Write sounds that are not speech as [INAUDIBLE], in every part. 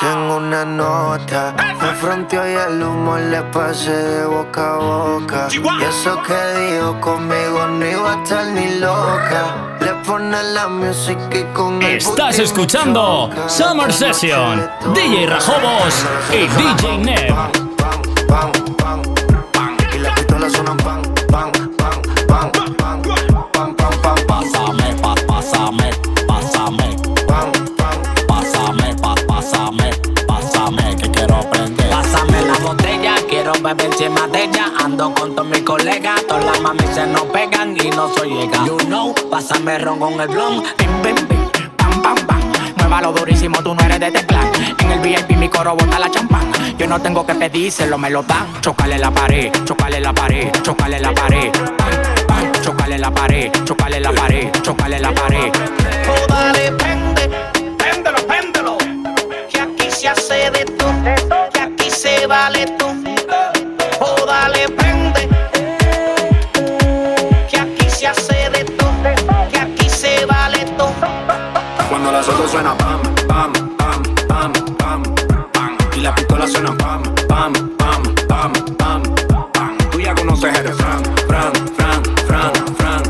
Tengo una nota, me fronteó y el humo le pasé de boca a boca. Y eso que dijo conmigo no iba a estar ni loca. Le pone la música y con el Estás escuchando Summer Session, DJ Rajobos y DJ Neb. Y pistola suena pam, pam, pam, pam, pam, pam, encima de ella. Ando con todos mis colegas, todas las mami se nos pegan y no soy llega. You know, pásame ron con el blon, bim, bim, bim, pam, pam, pam. Muévalo durísimo, tú no eres de teclán. En el VIP mi coro bota la champán. Yo no tengo que pedírselo, me lo dan. Chocale la pared, chocale la pared, chocale la pared. Pam, pam, chocale la pared, chocale la pared, chocale la pared. Oh, dale, prende, préndelo, préndelo. Que aquí se hace de tú, que aquí se vale tú. Cuando la soto suena pam, pam, pam, pam, pam, pam. Y la pistola suena pam, pam, pam, pam, pam, pam. Tú ya conoces el Fran, Fran, Fran, Fran, Fran.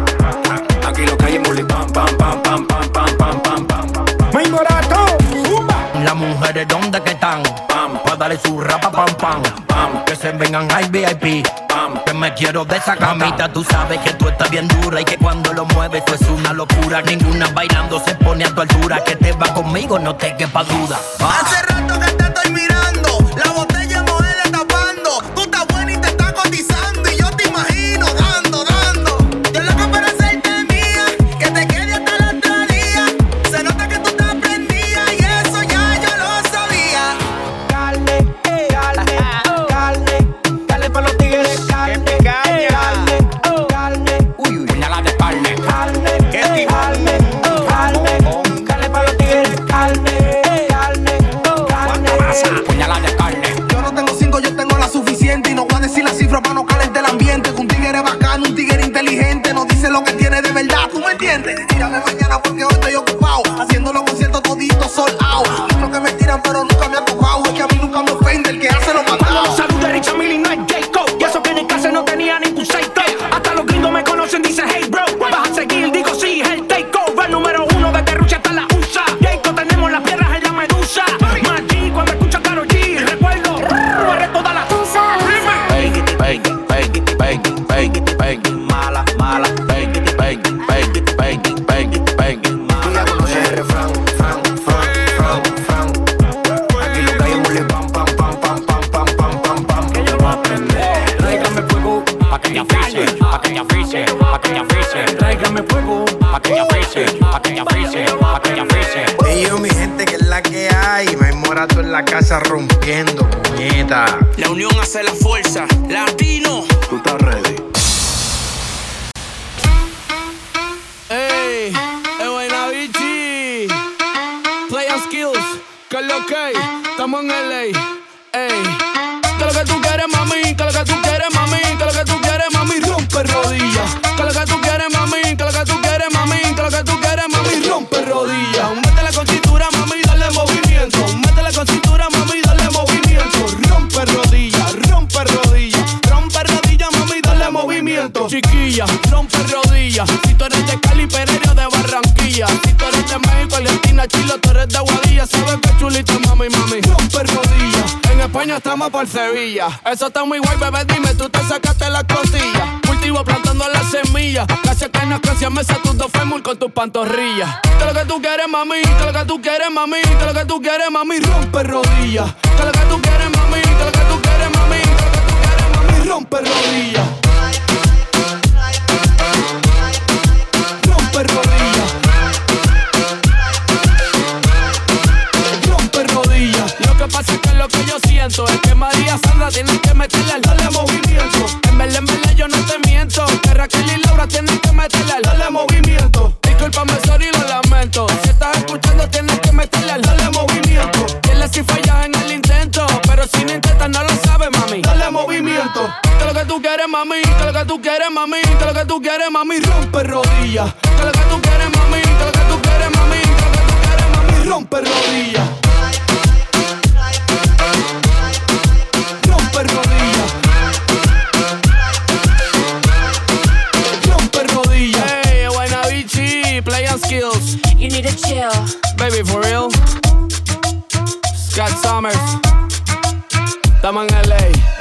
Aquí lo que hay es bully pam, pam, pam, pam, pam, pam, pam, pam, pam. Las mujeres, ¿dónde que están? Pam. Pa' darle su rapa, pam, pam. Pam. Que se vengan al VIP. Me quiero de esa camita, tú sabes que tú estás bien dura y que cuando lo mueves esto es una locura. Ninguna bailando se pone a tu altura. Que te va conmigo, no te quepa duda. Ah. Hace rato que te estoy entiendes? Tírame mañana porque hoy estoy. Eso está muy guay, bebé, dime, tú te sacaste las costillas. Cultivo plantando las semillas. Gracias que no canción me tus dos fémur con tus pantorrillas. Que lo que tú quieres, mami, que lo que tú quieres, mami, que lo que tú quieres, mami, rompe rodillas. playing skills. You need to chill. Baby, for real. Scott Summers. Estamos en LA.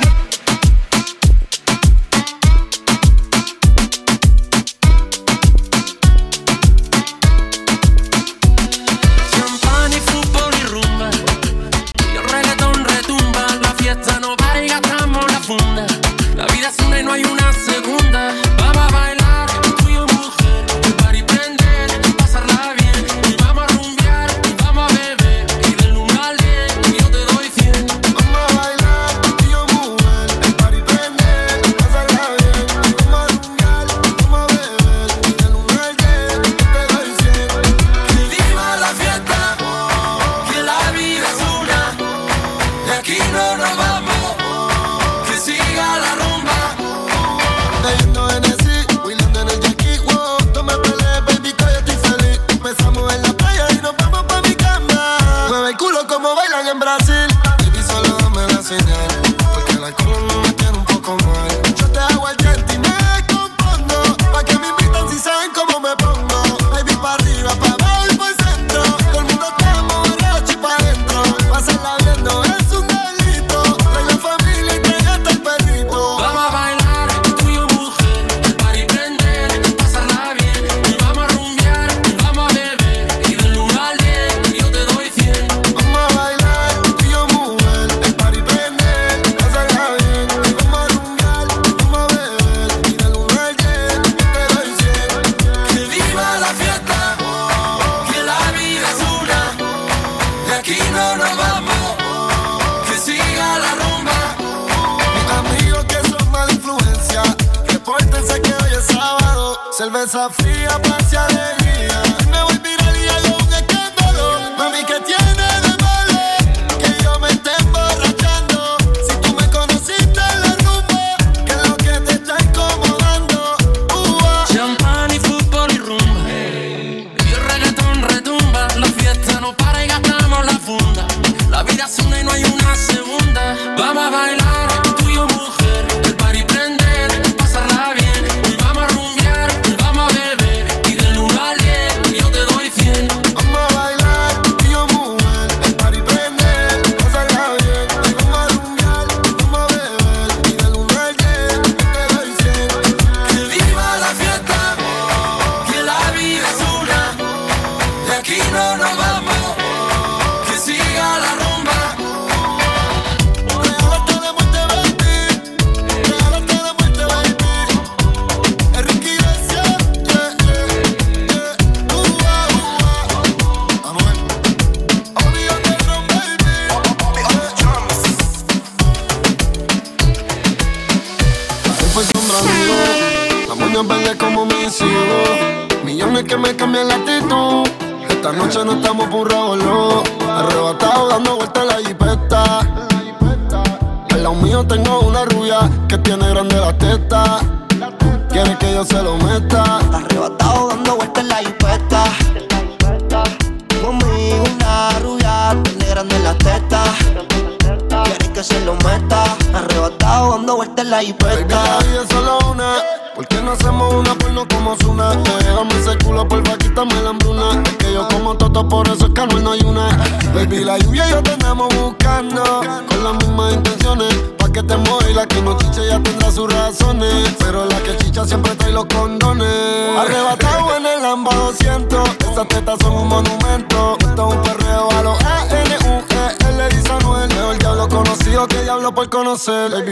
seul.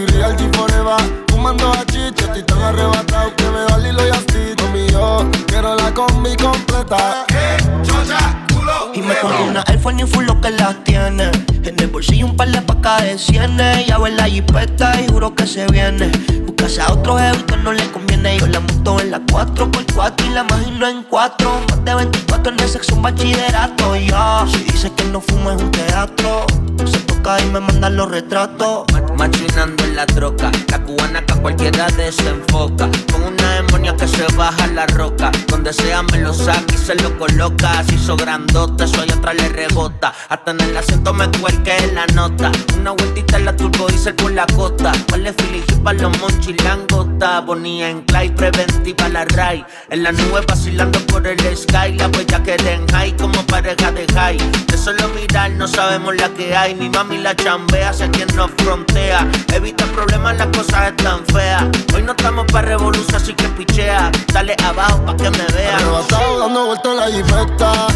En el asiento me cuelque la nota. Una vueltita en la turbo dice por la costa. Vale Fili para los monchis langota. Bonía en clay, preventiva la ray. En la nube vacilando por el sky. La huella que den high como pareja de high. De solo mirar no sabemos la que hay. Mi mami la chambea, sé quien nos frontea. Evita problemas, las cosas están feas. Hoy no estamos para revolución, así que pichea. Dale abajo pa' que me vea. Arrebatado dando vueltas en la jipeta.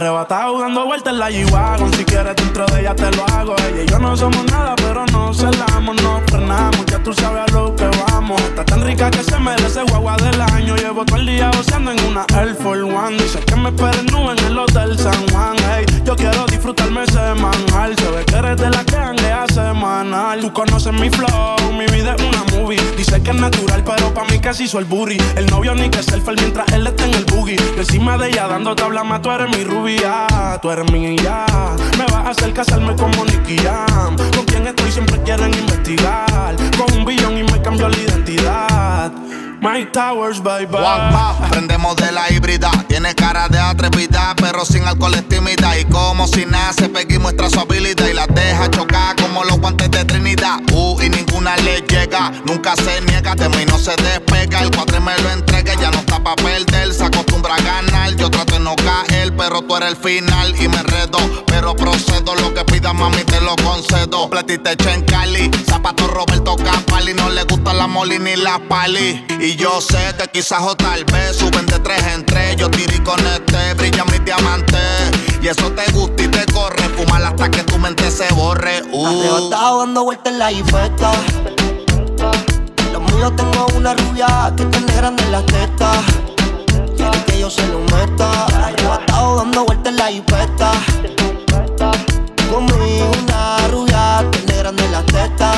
Arrebatado dando vueltas en la G-Wagon. Si quieres dentro de ella te lo hago. Ella y yo no somos nada pero no celamos No frenamos, ya tú sabes a lo que vamos. Está tan rica que se merece guagua del año. Llevo todo el día goceando en una Air Force One. Dice que me esperen nube en el Hotel San Juan. Hey, Yo quiero disfrutarme semanal Se ve que eres de la que hanguea semanal. Tú conoces mi flow, mi vida es una movie. Dice que es natural pero pa' mí se hizo el booty. El novio ni que selfie mientras él está en el boogie. Encima de ella dando tabla más tú eres mi Tú eres mi ya Me vas a hacer casarme como Nicky Jam Con quien estoy siempre quieren investigar Con un billón y me cambió la identidad Mike Towers, bye bye. Guapa, prendemos de la híbrida. Tiene cara de atrevida, pero sin alcohol es tímida. Y como si nace, Peggy muestra su habilidad y la deja chocar como los guantes de Trinidad. Uh, y ninguna le llega, nunca se niega, de mí no se despega. El cuadre me lo entrega, ya no está pa' perder. Se acostumbra a ganar, yo trato no caer, pero tú eres el final y me enredo. Pero procedo, lo que pida mami te lo concedo. Platita hecha en Cali, zapato Roberto Capali. No le gusta la moli ni la pali. Y yo sé que quizás o tal vez suben de tres en tres. Yo tiré con este, brilla mi diamante. Y eso te gusta y te corre. Fumar hasta que tu mente se borre. Uh. Dando vueltas en la jipeta. Lo mío tengo una rubia que tiene grande en las tetas. Yo se lo meta. Arrebatado dando vueltas en la jipeta. Conmigo una rubia tiene grande las tetas.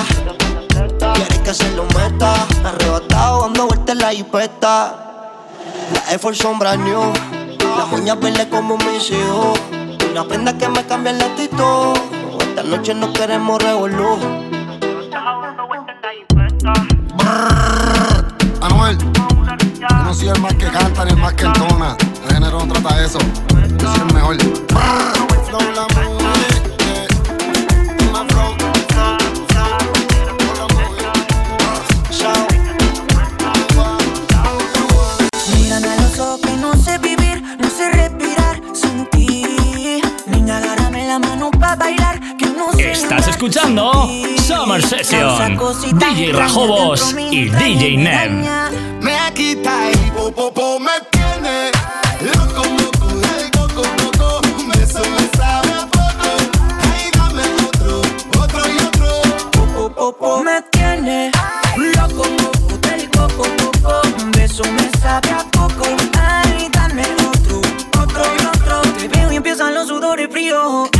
Quiere que se lo meta. Arrebatado dando vueltas en la jipeta. La son brand new. Las uñas verdes como mis hijos. Una prenda que me cambia el actitud. Esta noche no queremos revolú. Anuel, no soy el más que canta ni el más que entona. El género no trata de eso. Yo soy el mejor. Flow la movie, yeah. My flow, flow, flow, Mírame a los ojos que no sé vivir, no sé respirar sin ti. Niña, agárrame la mano para bailar, que no sé Estás escuchando Summer Session. DJ Rajobos y DJ Nem. Me quita y popopo me tiene loco, loco, hey, coco, coco. Un beso me sabe a poco. Ay, dame otro, otro y otro. Popo me tiene loco, loco, del coco, coco. Un beso me sabe a poco. Ay, dame otro, otro y otro. Te veo y empiezan los sudores fríos.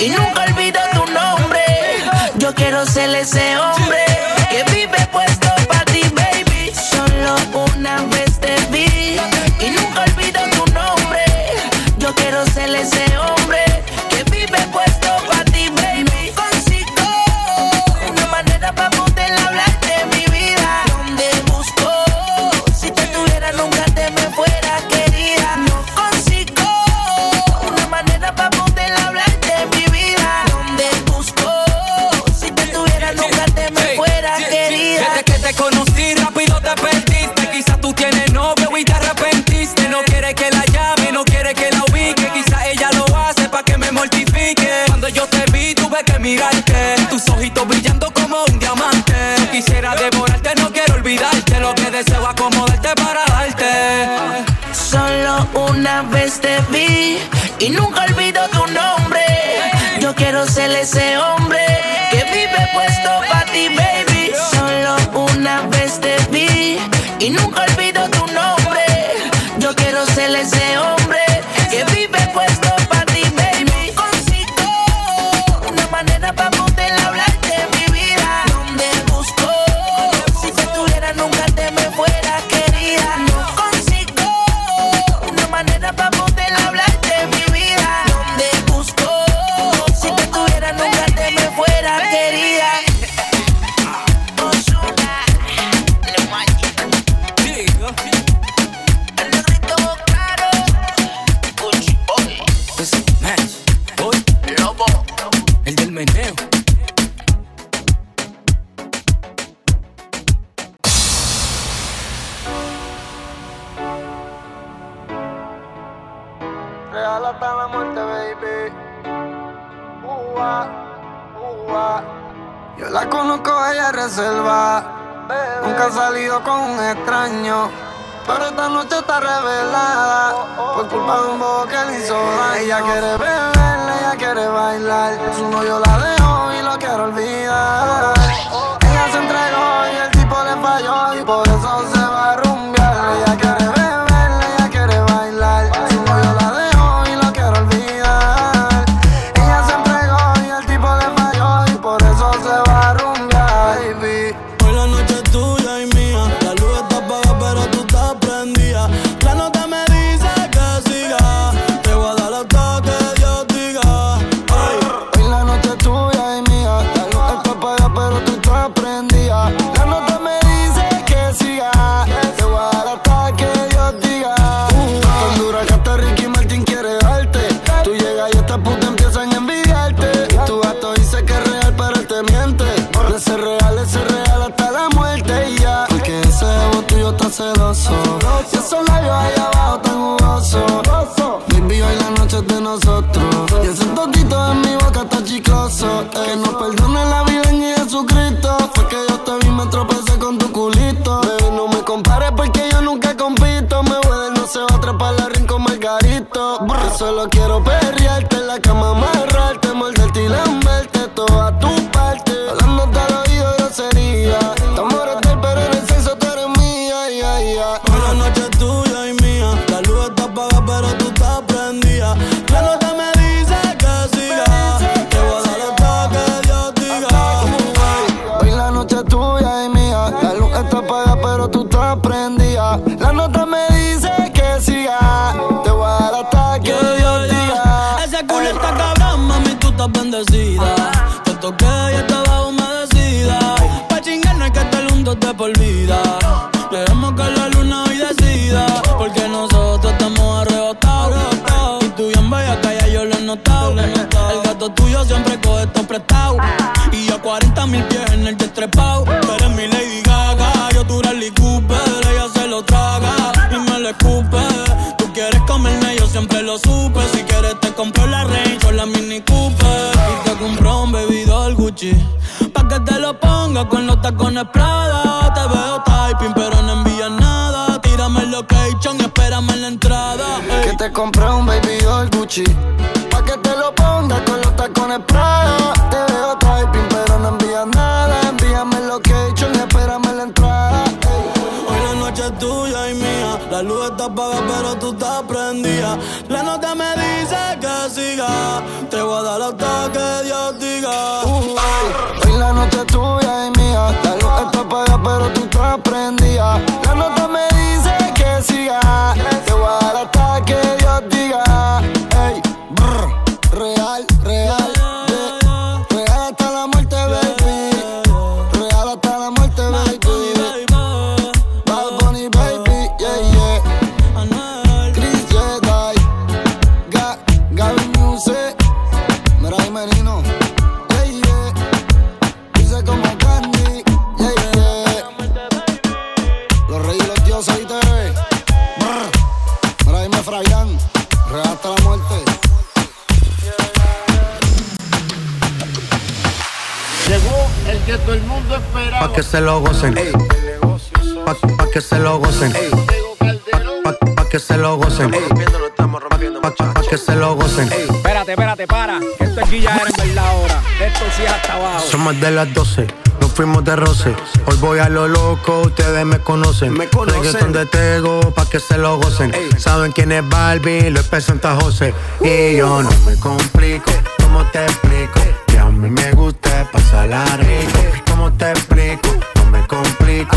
y nunca olvido tu nombre. Yo quiero ser ese hombre Ella quiere beber, ella quiere bailar. Su novio la dejó y lo quiero olvidar. Ella se entregó y el tipo le falló y por eso mía. La luz está apagada, pero tú estás prendida. La nota me dice que siga. Te voy a dar hasta que Dios diga. Hoy la noche es tuya y mía. La luz está apagada, pero tú estás prendida. La nota que se lo gocen. Pa, pa' que se lo gocen. Pa, pa- pa' que se lo gocen. Pa, pa- pa' que se lo gocen. Espérate, espérate, para. Que esto aquí ya era en verdad ahora. Esto sí es hasta abajo. Son más de las 12, nos fuimos de roce. Hoy voy a lo loco, ustedes me conocen. Me conocen. Reggaeton de Tego, pa' que se lo gocen. Saben quién es Barbie, lo es Santa José. Y yo no me complico, ¿cómo te explico? A mí me gusta pasarla rico. ¿Cómo te explico? No me complico.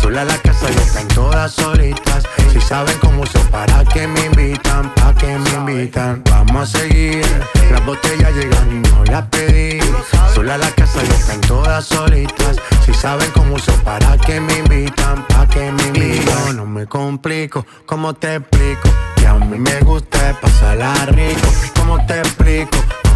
Sola la casa y están todas solitas. Si saben cómo son, para que me invitan, pa' que me invitan. Vamos a seguir. Las botellas llegan y no las pedí. Sola la casa y están todas solitas. Si saben cómo son, para que me invitan, pa' que me invitan. Yo no me complico, ¿cómo te explico? Que a mí me gusta pasarla rico. ¿Cómo te explico?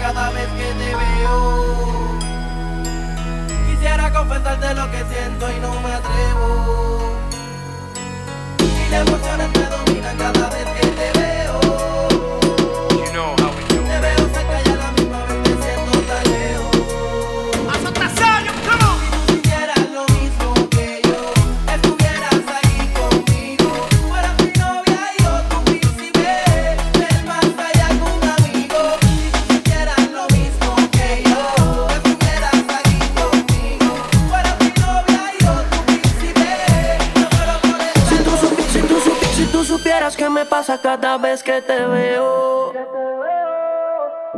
Cada vez que te veo. Quisiera confesarte lo que siento y no me atrevo. Y las emociones me dominan cada vez que te veo. Supieras qué me pasa cada vez que te veo.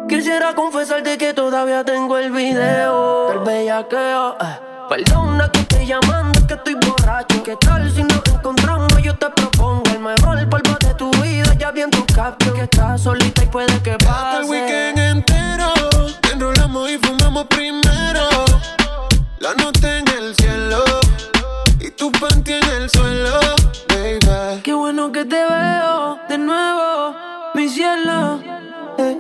Quisiera confesarte que todavía tengo el video del bellaqueo. eh. Perdona que estoy llamando, es que estoy borracho. ¿Qué tal si nos encontramos? Yo te propongo el mejor polvo de tu vida. Ya vi en tu caption que estás solita y puede que pase. El weekend entero, enrolamos y fumamos primero. La nota en el cielo y tu panty en el suelo, Eh,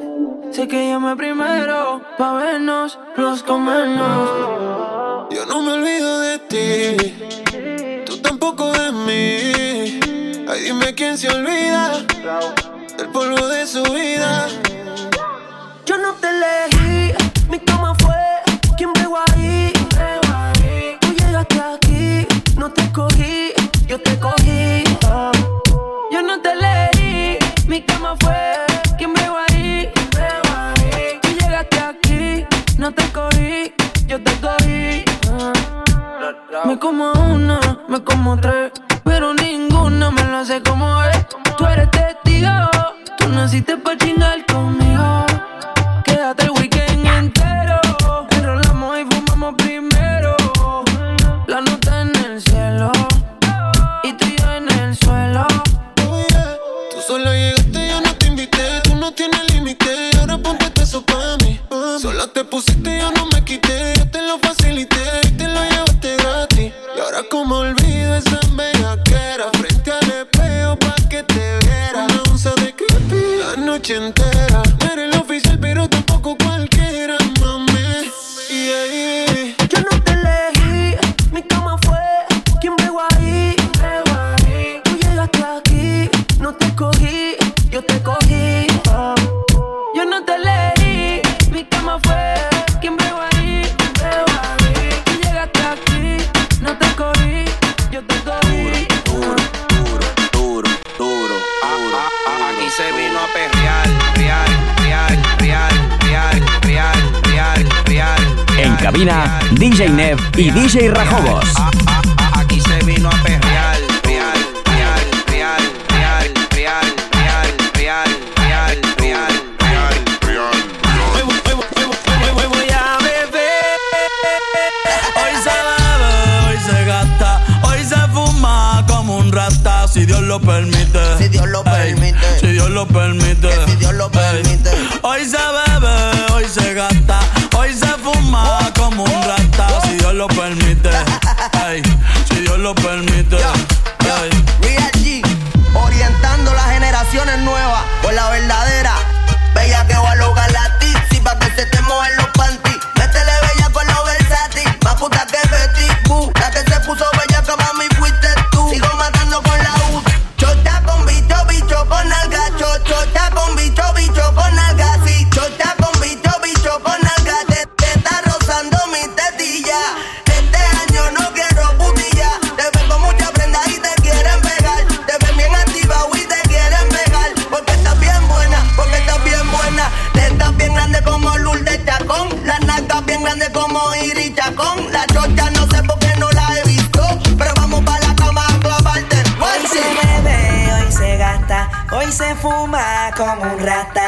sé que llamé primero pa' vernos, los comernos. Yo no me olvido de ti, tú tampoco de mí. Ay, dime quién se olvida del polvo de su vida.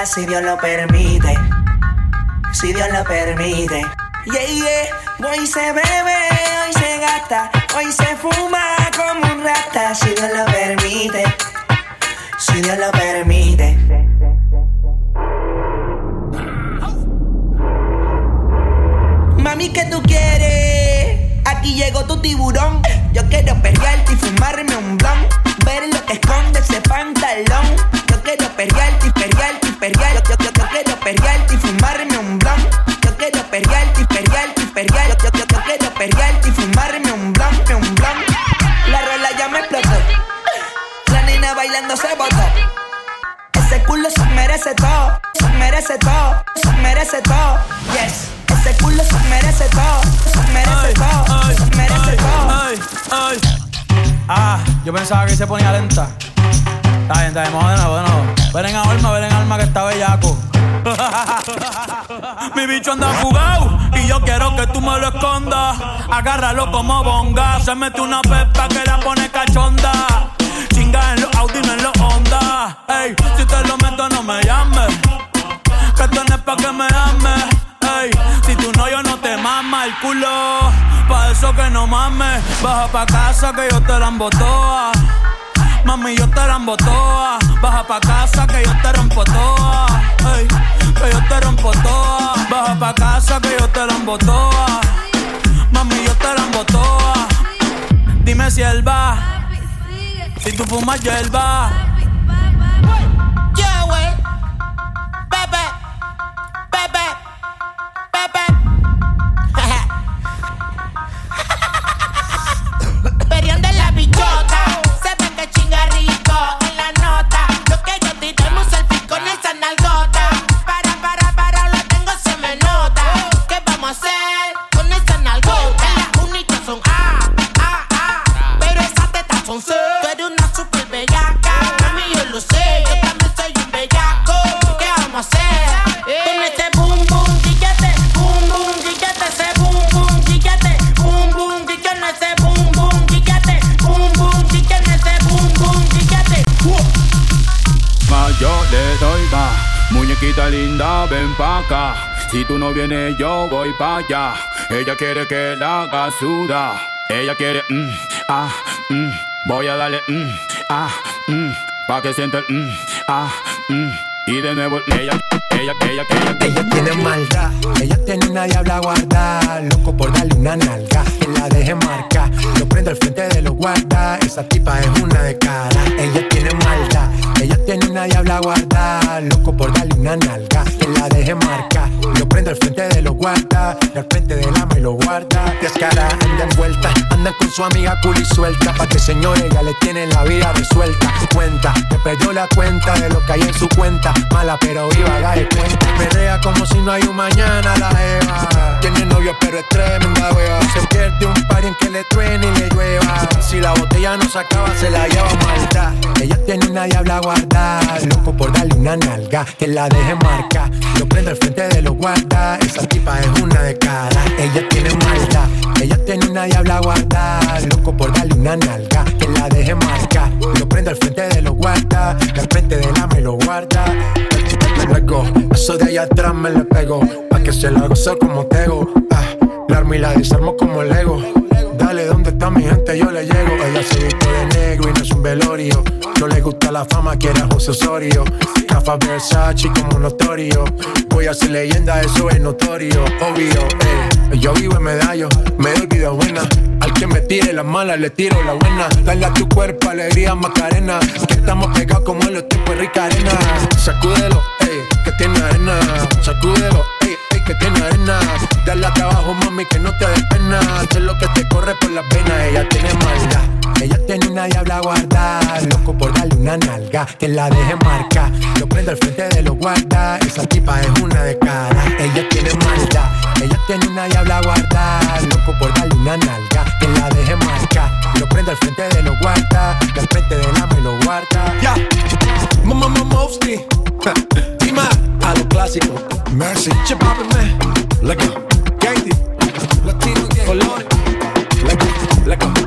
Si Dios lo permite. Si Dios lo permite. Yeah, yeah. Hoy se bebe, hoy se gasta, hoy se fuma como un rata, si Dios lo permite. Si Dios lo permite. Mami, ¿qué tú quieres? Aquí llegó tu tiburón. Yo quiero perrearte y fumarme un blon. Ver lo que esconde ese pantalón. Yo quiero perrearte y perrearte. Merece todo, se merece todo, se merece todo. Yes, ese culo se merece todo, se merece todo, se merece todo. Ay, ay. Ah, yo pensaba que se ponía lenta. Está bien, está bien, vamos de nuevo, de nuevo. Ven en alma, ven en alma que está bellaco. [LAUGHS] Mi bicho anda fugado y yo quiero que tú me lo escondas. Agárralo como bonga. Se mete una pepa que la pone cachonda. Chinga en los Audi, no en los Ey, si te lo meto, no me llames. Que esto no es pa' que me ames. Ey, si tú no, yo no te mama el culo. Pa' eso que no mames. Baja pa' casa que yo te la embotoa. Mami, yo te la embotoa. Baja pa' casa que yo te rompo toa. Ey, que yo te rompo toa. Baja pa' casa que yo te la embotoa. Mami, yo te la embotoa. Dime si él va. Si tú fumas, yo él va. Bebe. Si tú no vienes, yo voy pa' allá. Ella quiere que la haga suda. Ella quiere, mm, ah, mm. Voy a darle, mm, ah, mm. Pa' que sienta el, mm, ah, mm. Y de nuevo, ella, ella, ella, ella. Ella tiene maldad, ella tiene una diabla guarda, loco por darle una nalga, que la deje marcar, lo prendo al frente de los guarda, esa tipa es una de cara, ella tiene maldad, ella tiene una diabla guarda, loco por darle una nalga, que la deje marcar, lo prendo al frente de los guarda, y al frente del ama y lo guarda, descara, anda envuelta, anda con su amiga cool y suelta, pa' que señores ya le tienen la vida resuelta, cuenta, que perdió la cuenta de lo que hay en su cuenta, mala pero viva, la de cuenta, Perrea como si no hay un mañana la Eva. Tiene novio pero es tremenda wea. Se pierde un par en que le truene y le llueva. Si la botella no se acaba, se la lleva malta. Ella tiene una diabla Loco por darle una nalga. Que la deje marca. Lo prende al frente de los guarda. Esa tipa es una de cara. Ella tiene maldad. Ella tiene una diabla guarda. Loco por darle una nalga. Que la deje marca. Lo prende al frente de los guarda. Al frente del ama y lo guarda. Luego, eso de allá atrás me le pego. Pa' que se la gozo como tego. Ah, la armo y la desarmo como Lego. Dale, ¿dónde está mi gente? Yo le llego. Ella se viste de negro y no es un velorio. No le gusta la fama, quiere a José Osorio. Rafa Versace como notorio. Voy a ser leyenda, eso es notorio. Obvio, eh. Yo vivo en medallo, me doy vida buena. Al que me tire la mala, le tiro la buena. Dale a tu cuerpo alegría, Macarena. Que estamos pegados como los tiempos de rica arena. Sacúdelo, ey, que tiene arena. Sacúdelo, ey, que tiene arena. Dale trabajo, mami, que no te des pena. Sé lo que te corre por las venas. Ella tiene maldad. Ella tiene una diabla guarda. Loco por darle una nalga. Que la deje marca. Lo prende al frente de los guarda. Esa tipa es una de cara. Ella tiene maldad. Ella tiene una diabla guarda. Loco por darle una nalga. Que la deje marca. Lo prende al frente de los guarda. Que al frente del ama y lo guarda. Ya. Mamá, mamá, Mofti. [LAUGHS] Dima, a lo clásico. Mercy. Che, papi, man. Let go. Katie. Latino. Colores. Let go.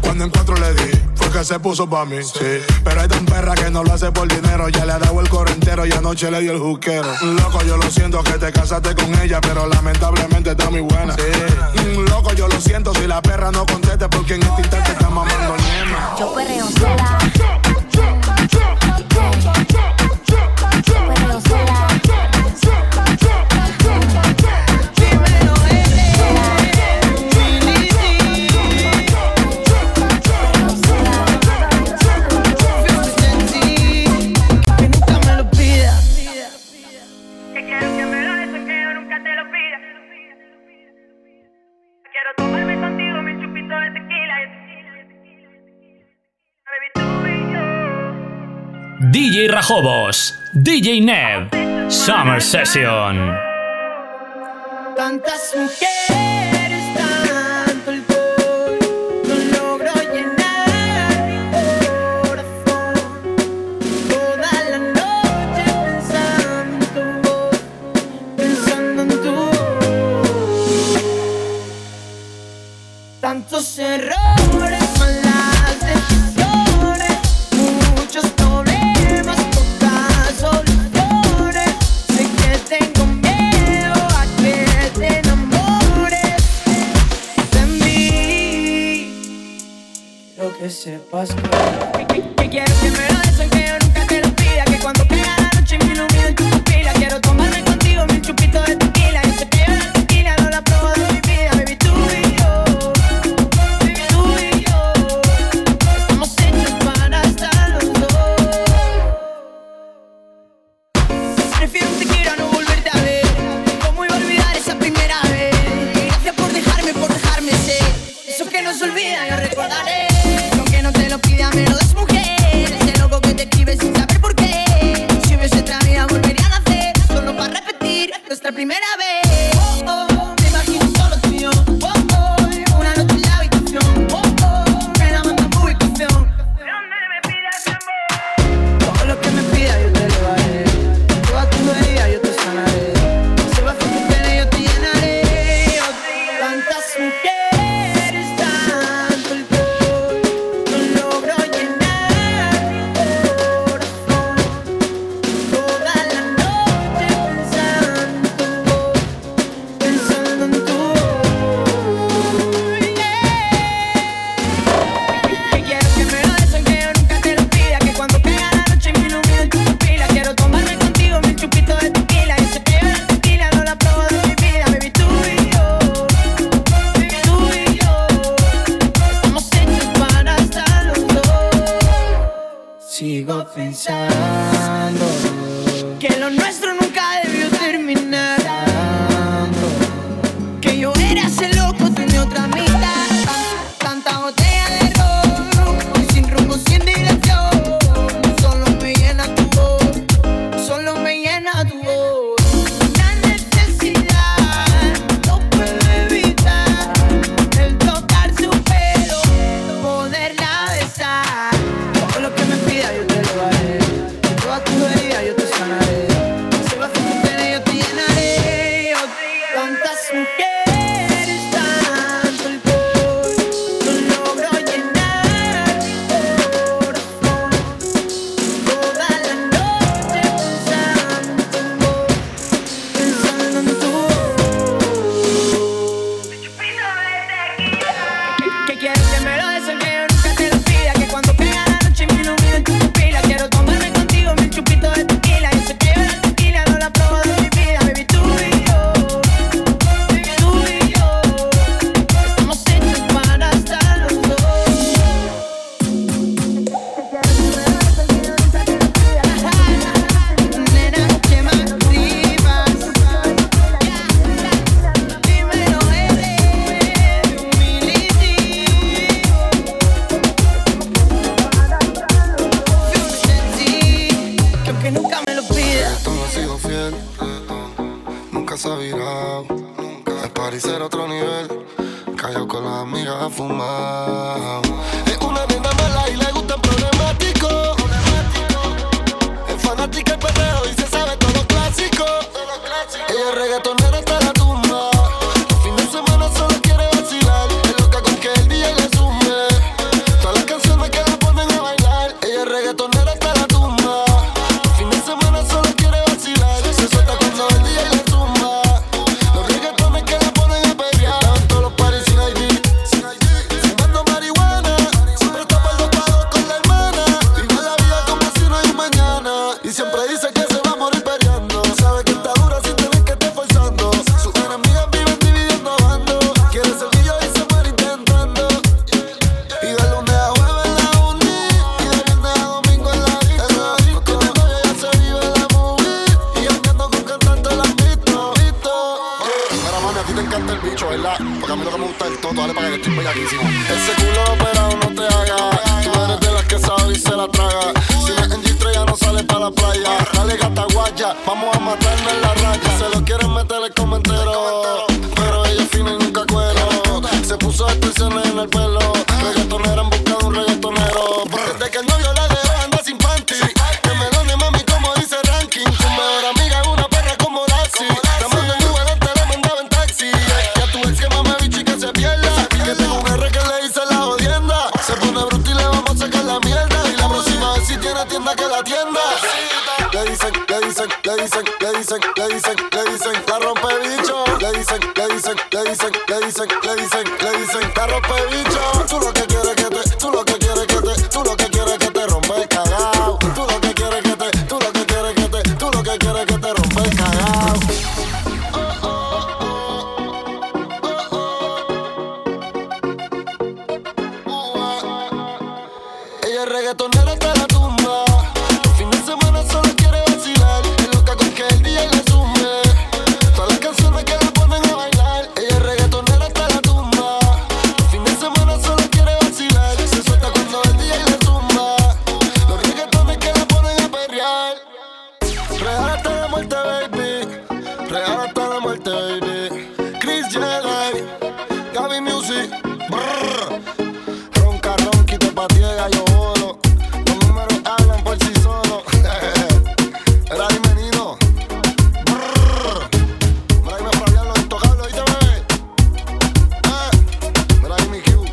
Cuando en cuatro le di fue que se puso pa' mí sí. Pero hay tan perra que no lo hace por dinero. Ya le ha dado el coro entero y anoche le dio el juquero. Loco yo lo siento que te casaste con ella pero lamentablemente está muy buena. Sí. Loco yo lo siento si la perra no contesta porque en este instante está mamando ñema Yo perreo sola. DJ Rajobos, DJ Nev, Summer Session. Tantas mujeres, sepas que, que- que quiero que me lo des, aunque yo nunca te lo pida. Que cuando caiga la noche me ilumine tu pupila. Quiero tomarme contigo mi chupito de tequila. Yo sé que la tequila no la probo de mi vida, baby, tú y yo. Tú y yo. Estamos hechos para estar los dos. Prefiero un tequila no volverte a ver. ¿Cómo iba a olvidar esa primera vez? Gracias por dejarme, por dejarme ser. Eso que no se olvida, yo recordaré. Aunque no te lo pida, me lo des mujer. Ese loco que te escribe sin saber por qué. Si hubiese otra vida, volvería a nacer. Solo para repetir nuestra primera vez. que nunca me lo pida. Esto no ha sido fiel, nunca se ha virado. El party será otro nivel, cayó con las amigas a fumar. Chile, Gaby Music, brrr. Ronca, ronquito, patiega, yo volo. Los números hablan por sí solos. [LAUGHS] Era bienvenido. Brrr. Mira, dime Fabián, los intocables, ¿oíste, bebé? Eh. Mira, mi Q.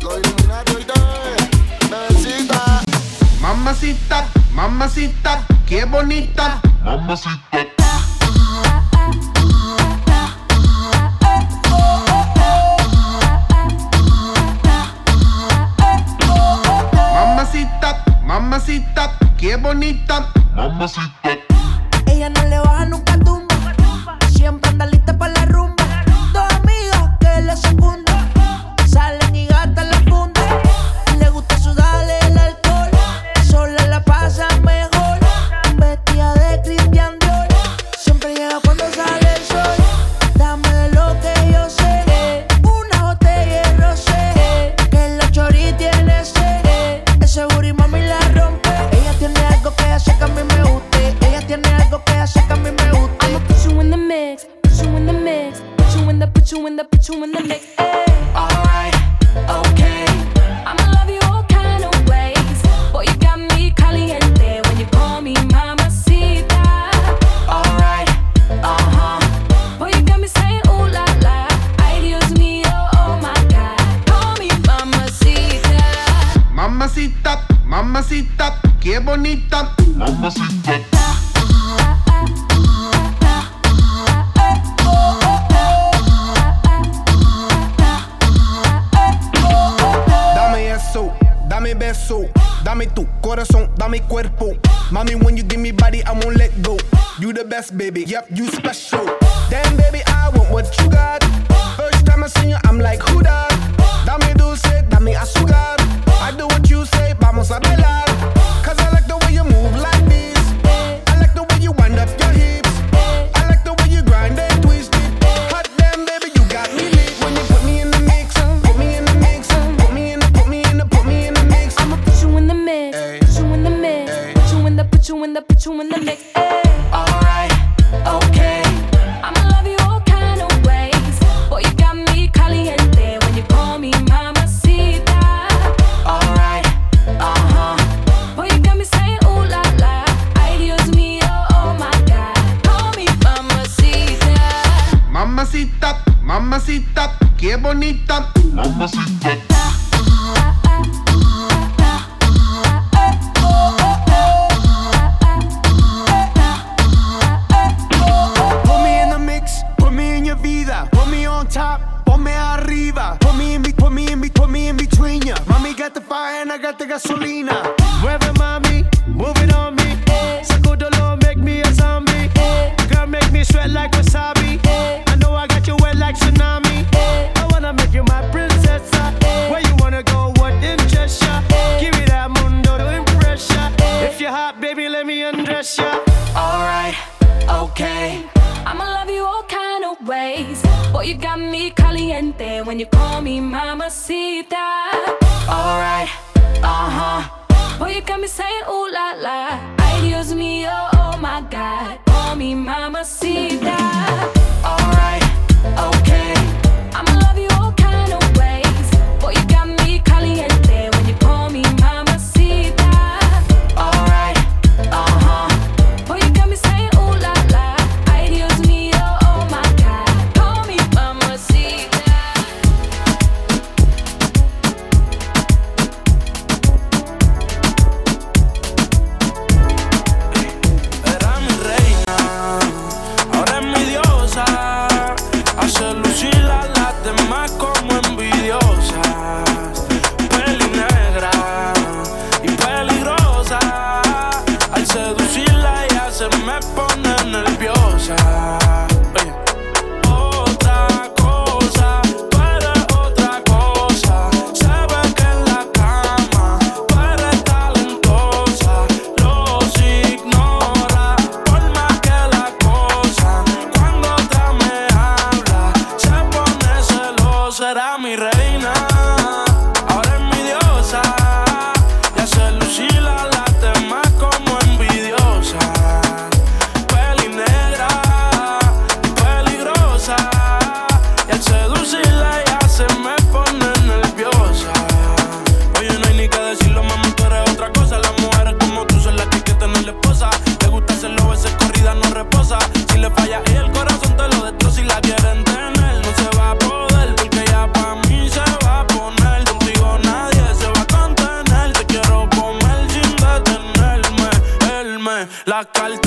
Los iluminados, ¿oíste, bebé? Bebecita. Mamacita, mamacita, qué bonita. Mamacita. no reposa. Si le falla y el corazón te lo destroza y la quieren tener, no se va a poder porque ya pa' mí se va a poner. Contigo nadie se va a contener. Te quiero comer sin detenerme. Él me la carta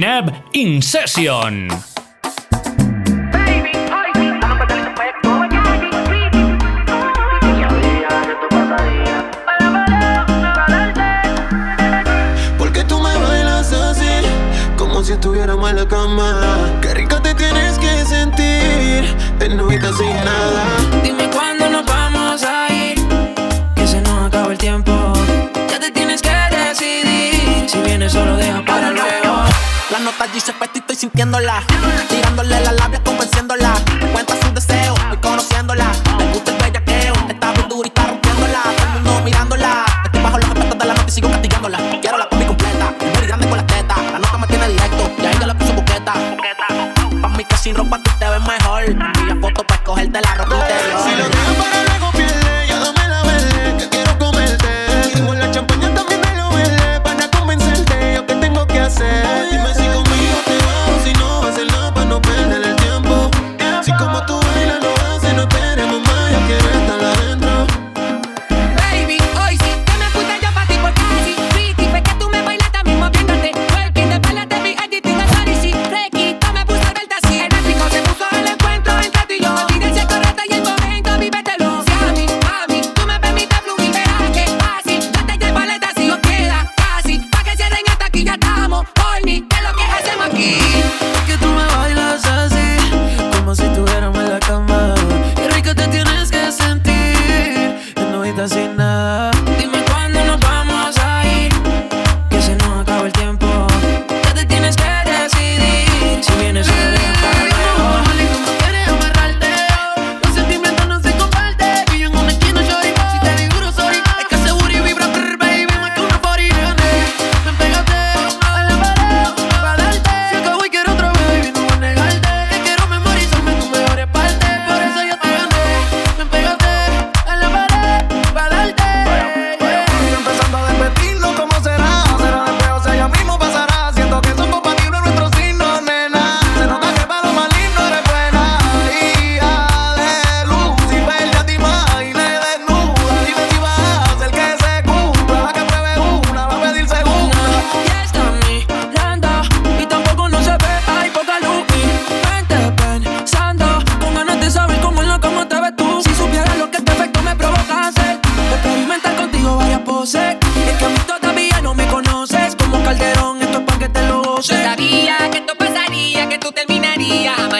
Dancing In Session. Porque tú me bailas así, como si estuviéramos en la cama. Qué rica te tienes que sentir, en nubita sin nada. Dime cuándo nos vamos a ir, que se nos acaba el tiempo. Ya te tienes que decidir, si vienes solo deja para luego. No nota dice pues estoy sintiéndola. Tirándole la labia, convenciéndola.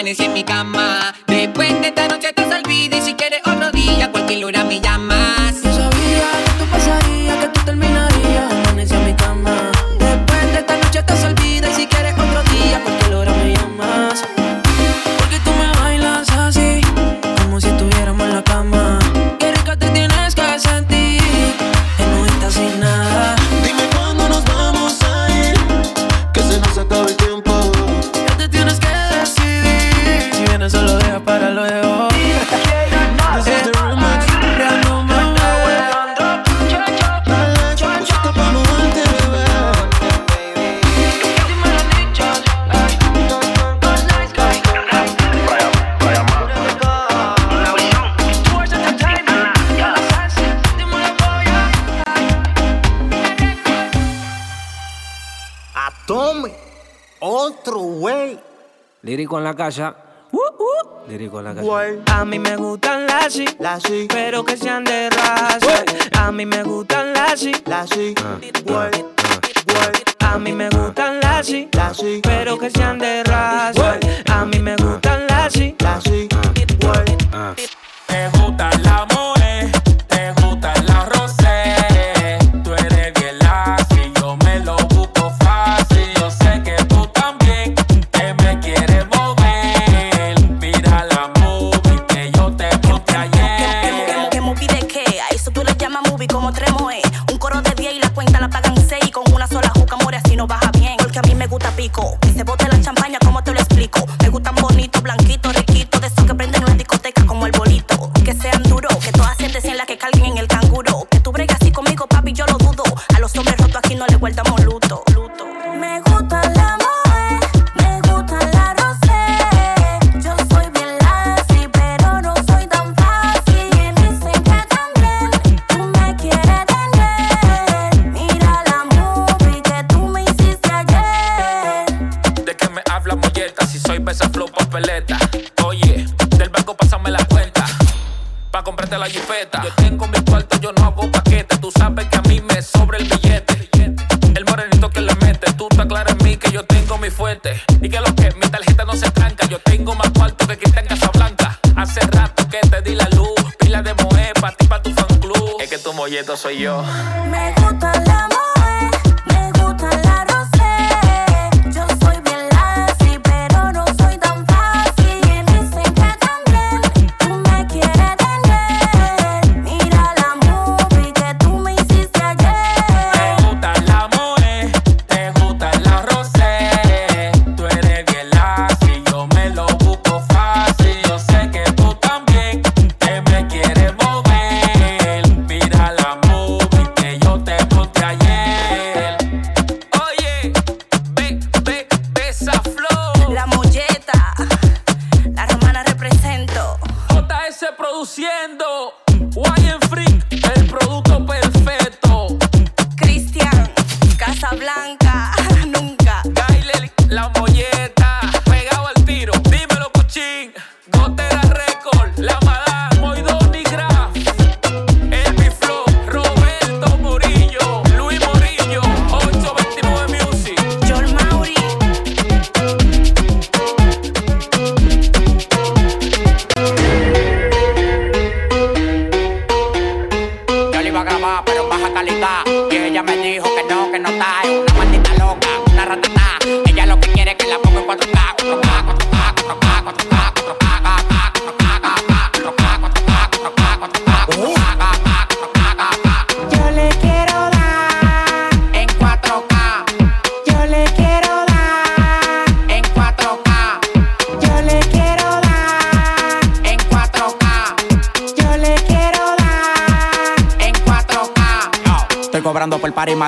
en mi cama. en la calle. Uh, uh, en la calle. A mí me gustan las y, las y, pero que sean de raza. A mí me gustan las y, las y. A mí me gustan las y, las y, pero que sean de raza. A mí me gustan las y, las Michael. Oye, esto soy yo. Me gusta la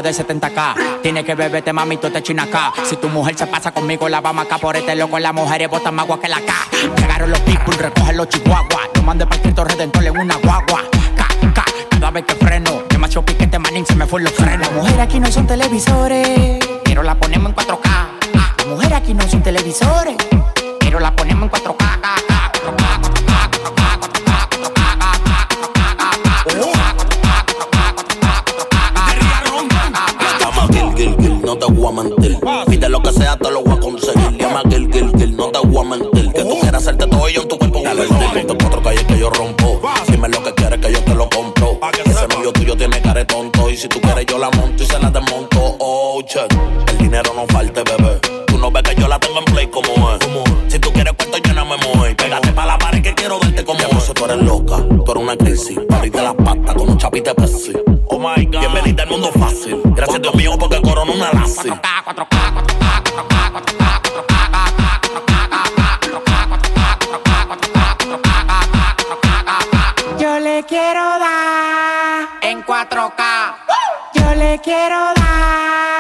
de 70k. Tiene que beberte, mami, tú te china acá. Si tu mujer se pasa conmigo, la vamos acá por este loco. Las mujeres botan más agua que la K. Llegaron los people, recogen los chihuahuas. Lo mandé para Cristo Redentor en una guagua. K, K, cada vez que freno. Demasiado piquete, manín, se me fue los frenos. Las mujeres aquí no son televisores, dinero no falte, bebé. Tú no ves que yo la tengo en play como es. Si tú quieres cuento, yo no me muevo. Pégate pa' la pared que quiero verte como es. Tú eres loca, tú eres una crisis. Pariste las patas con un chapite pesi. Oh my god. Bienvenida al mundo fácil. Gracias Dios mío porque corona una lazi. Yo le quiero dar en 4K. Yo le quiero dar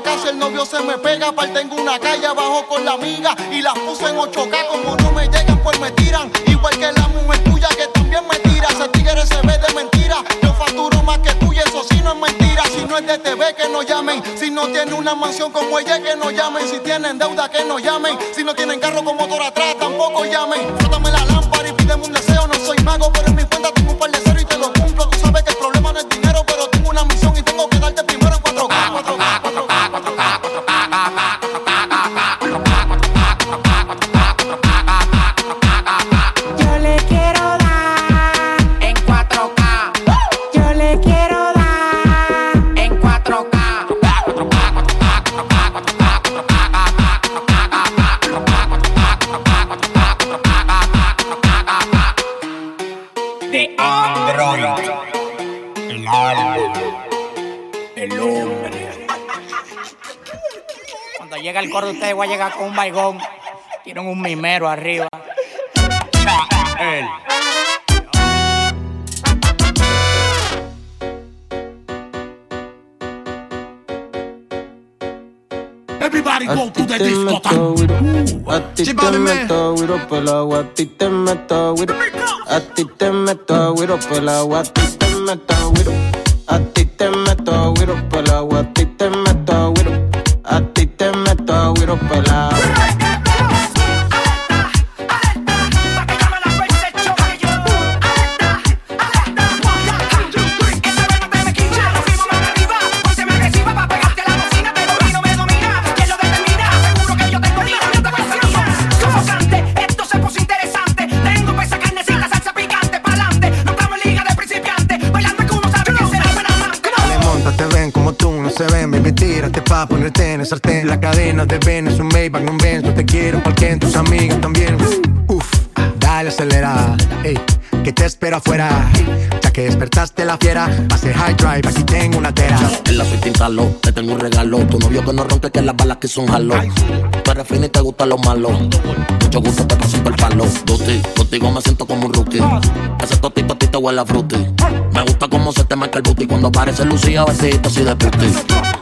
casa. El novio se me pega, aparte tengo una calle abajo con la amiga. Y las puse en 8k, como no me llegan, pues me tiran. Igual que la mujer tuya que también me tira. Ese tigre se ve de mentira. Yo facturo más que tú y eso sí no es mentira. Si no es de TV, que no llamen. Si no tiene una mansión como ella, que no llamen. Si tienen deuda, que no llamen. Si no tienen carro con motor atrás, tampoco llamen. Ustedes voy a llegar con un baigón. Tienen un mimero arriba. Él. Everybody go to the te meto discotheque. A ti te meto guiro pelao, a ti te meto guiro. A ti te meto pelao, a ti te meto guiro. A ti te meto guiro pelao, a ti te meto pa' ponerte en el sartén. La cadena de Ben un Maybach, no un Benz, no te quiero porque tus amigas también. Uf, dale acelera, ey, que te espero afuera. Ya que despertaste la fiera, pase high drive, aquí tengo una tera. En la suite instaló, te tengo un regalo. Tu novio que no ronque que las balas que son jalo. Tú fina y te gustan los malos. Mucho gusto te paso el palo. Duty, contigo me siento como un rookie. Ese totito a ti te huele a fruity. Me gusta cómo se te marca el booty cuando aparece Lucía vestidito así de puti.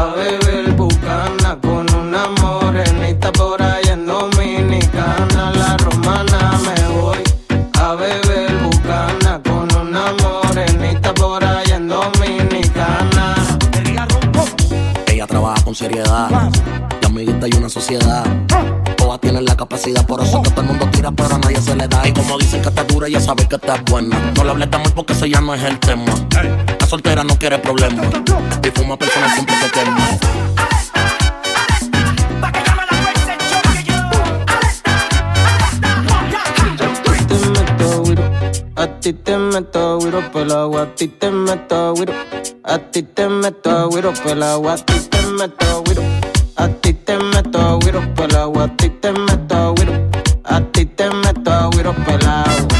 a beber bucana con una morenita por allá en Dominicana. La romana me voy a beber bucana con una morenita por allá en Dominicana. Ella trabaja con seriedad amiguita y una sociedad. Todas tienen la capacidad, por eso que todo el mundo tira, pero a nadie se le da. Y como dicen que está dura, ya sabes que está buena. No le hables tan mal porque ese ya no es el tema. La soltera no quiere problemas. Y fuma personas siempre se quema. A ti te meto agüero pel agua, a ti te meto agüero, a ti te meto agüero pel agua, a ti te meto agüero. A ti te meto agüero pelado, a ti te meto agüero. A ti te meto agüero pelado.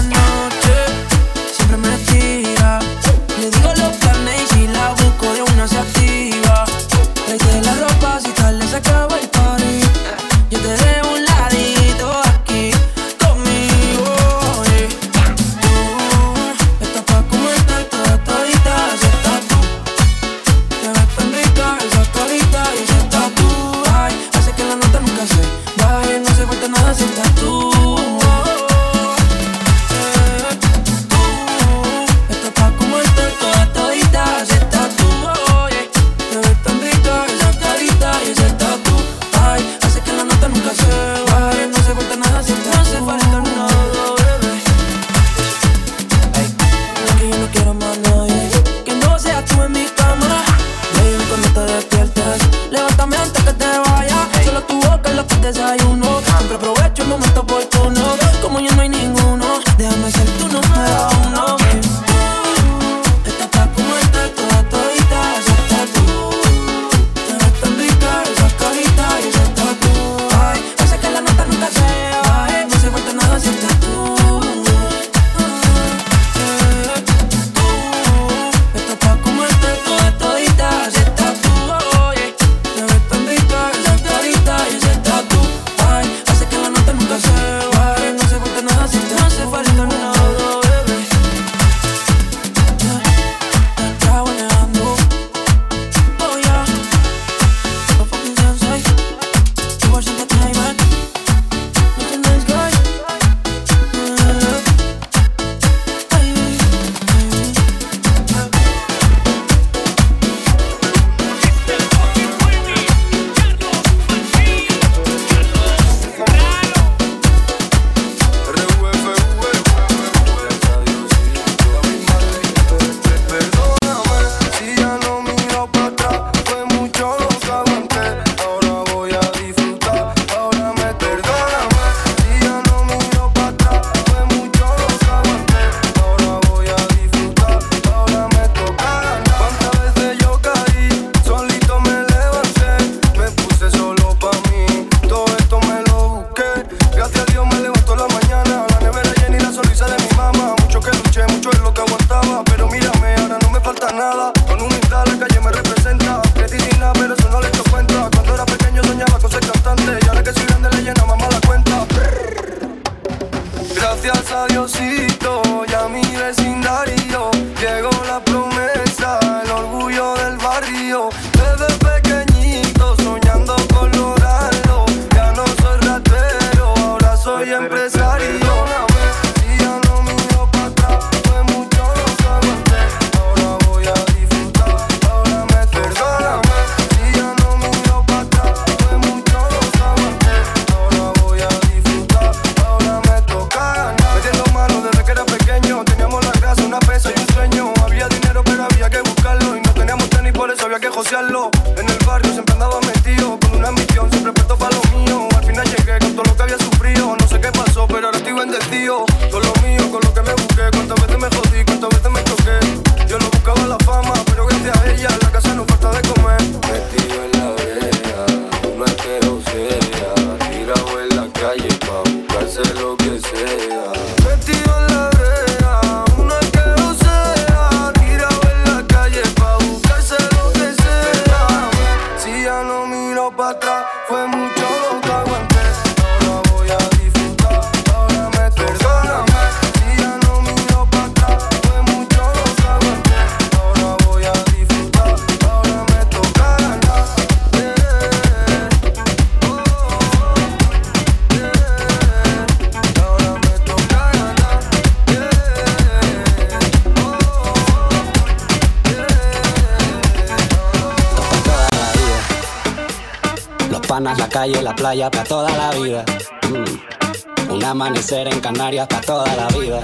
playa, para toda la vida. Mm. Un amanecer en Canarias, para toda la vida.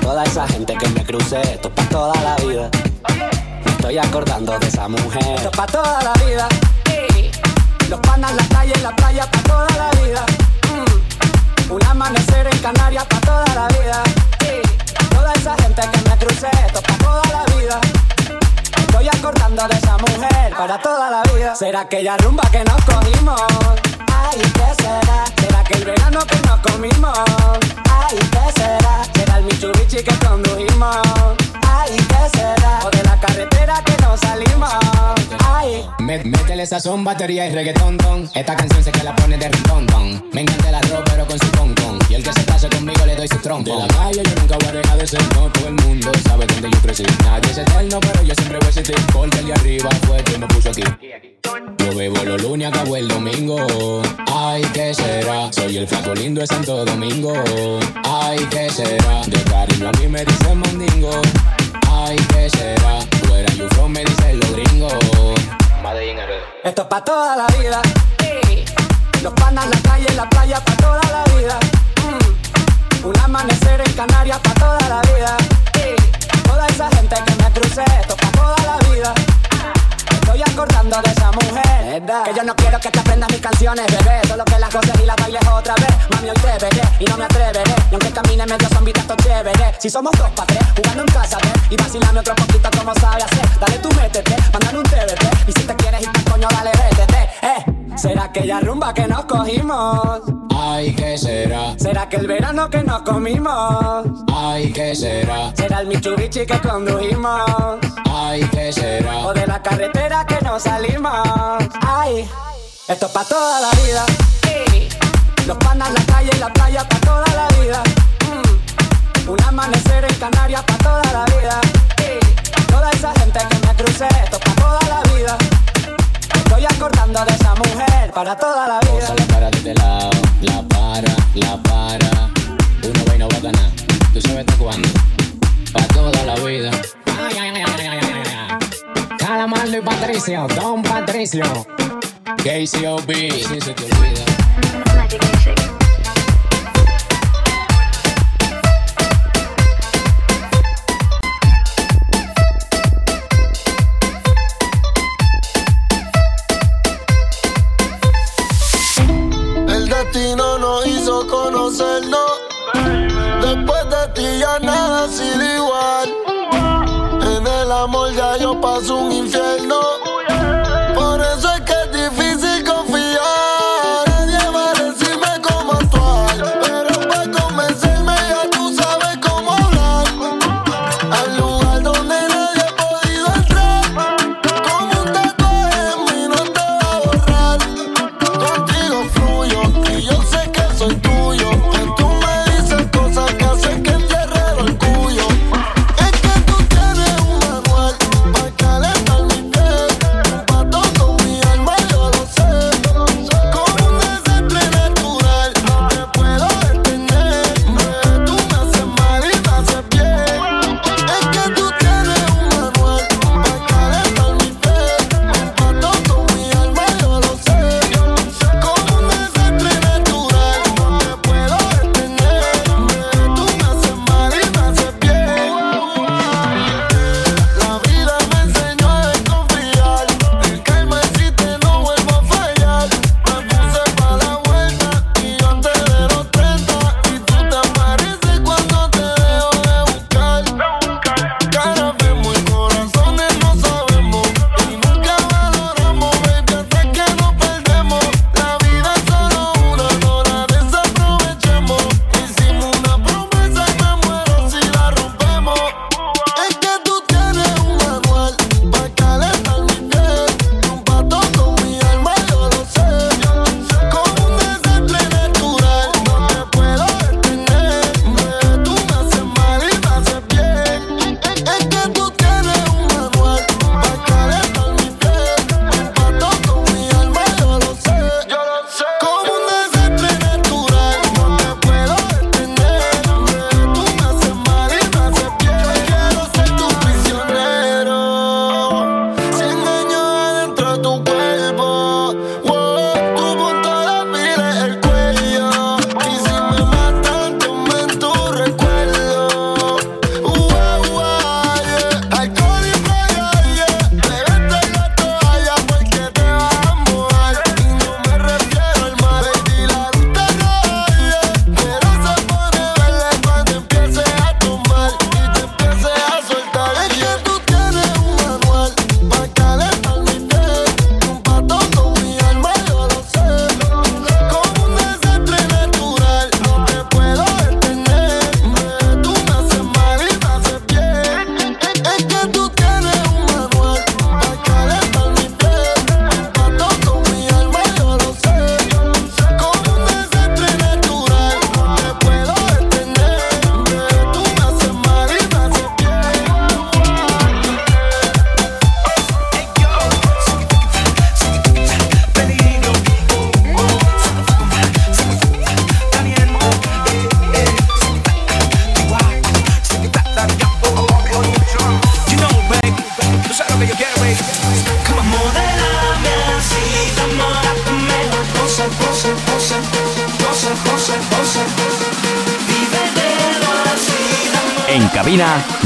Toda esa gente que me crucé, esto para toda la vida. Estoy acordando de esa mujer. Esto para toda la vida. Los panas, la calle, la playa, para toda la vida. Mm. Un amanecer en Canarias, para toda la vida. Toda esa gente que me crucé, esto para toda la vida. Estoy acordando de esa mujer para toda la vida. ¿Será aquella rumba que nos cogimos? Ay, ¿qué será? ¿Será que el verano que nos comimos? Ay, ¿qué será? ¿Será el Mitsubishi que condujimos? Ay, ¿qué será? O de la carretera que nos salimos. Métele sazón, batería y reggaetón, don. Esta canción sé que la pone de ritón, don. Me encanta el arroz, pero con su con Y el que se pase conmigo le doy su trompo. De la calle yo nunca voy a dejar de ser, no. Todo el mundo sabe dónde yo crecí. Nadie es eterno, pero yo siempre voy a existir. Porque el de arriba fue que me puso aquí. Yo bebo los lunes, acabo el domingo. Ay, ¿qué será? Soy el flaco lindo de Santo Domingo. Ay, ¿qué será? De cariño a mí me dicen mandingo. Ay, ¿qué será? Fuera you from me dicen los gringos. Esto es pa' toda la vida. Los panas, la calle, la playa, pa' toda la vida. Mm. Un amanecer en Canarias, pa' toda la vida. Toda esa gente que me crucé, esto es pa' toda la vida. Estoy acordando de esa mujer. Que yo no quiero que te aprendas mis canciones, bebé. Solo que las goces y las bailes otra vez. Mami, hoy te veré y no me atreveré. Y aunque camine medio zombie, esto chévere. Si somos dos pa' tres, jugando en casa, ve. Y vacilame otro poquito como sabe hacer. Dale tú métete, mándame un TBT. Y si te quieres ir pa' coño, dale vete. Eh, ¿será aquella rumba que nos cogimos? Ay, ¿qué será? ¿Será que el verano que nos comimos? Ay, ¿qué será? ¿Será el Mitsubishi que condujimos? Ay, ¿qué será? O de la carretera que nos salimos. Ay, esto es pa' toda la vida. Los panas, la calle y la playa pa' toda la vida. Mm. Un amanecer en Canarias pa' toda la vida. Toda esa gente que me crucé, esto es pa' toda la vida. Estoy acordando de esa mujer para toda la vida. Posa la para de este lado, la para, la para. Uno va y no va a ganar. Tú sabes hasta cuándo. Pa' toda la vida. Ay, ay, ay. Calamardo y Patricio, Don Patricio. KCOB, si se te olvida. El destino nos hizo conocernos. Después de ti ya nada ha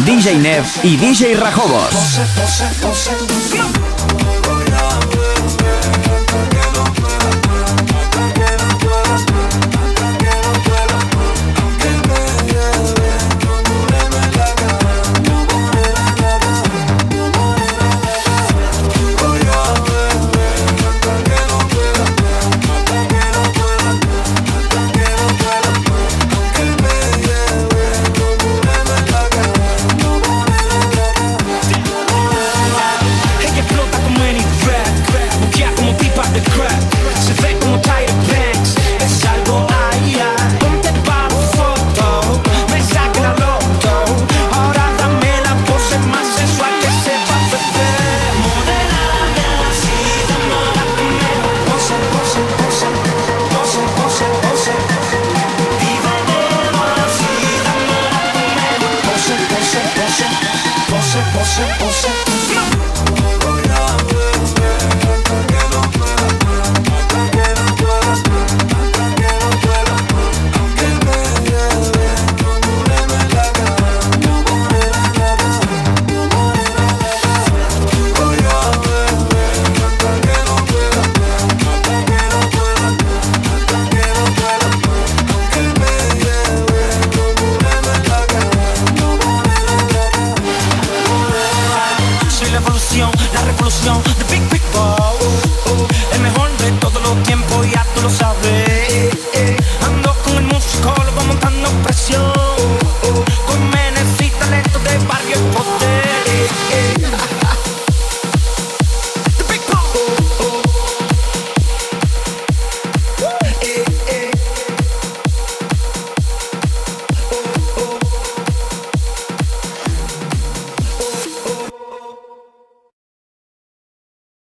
DJ Nev y DJ Rajobos.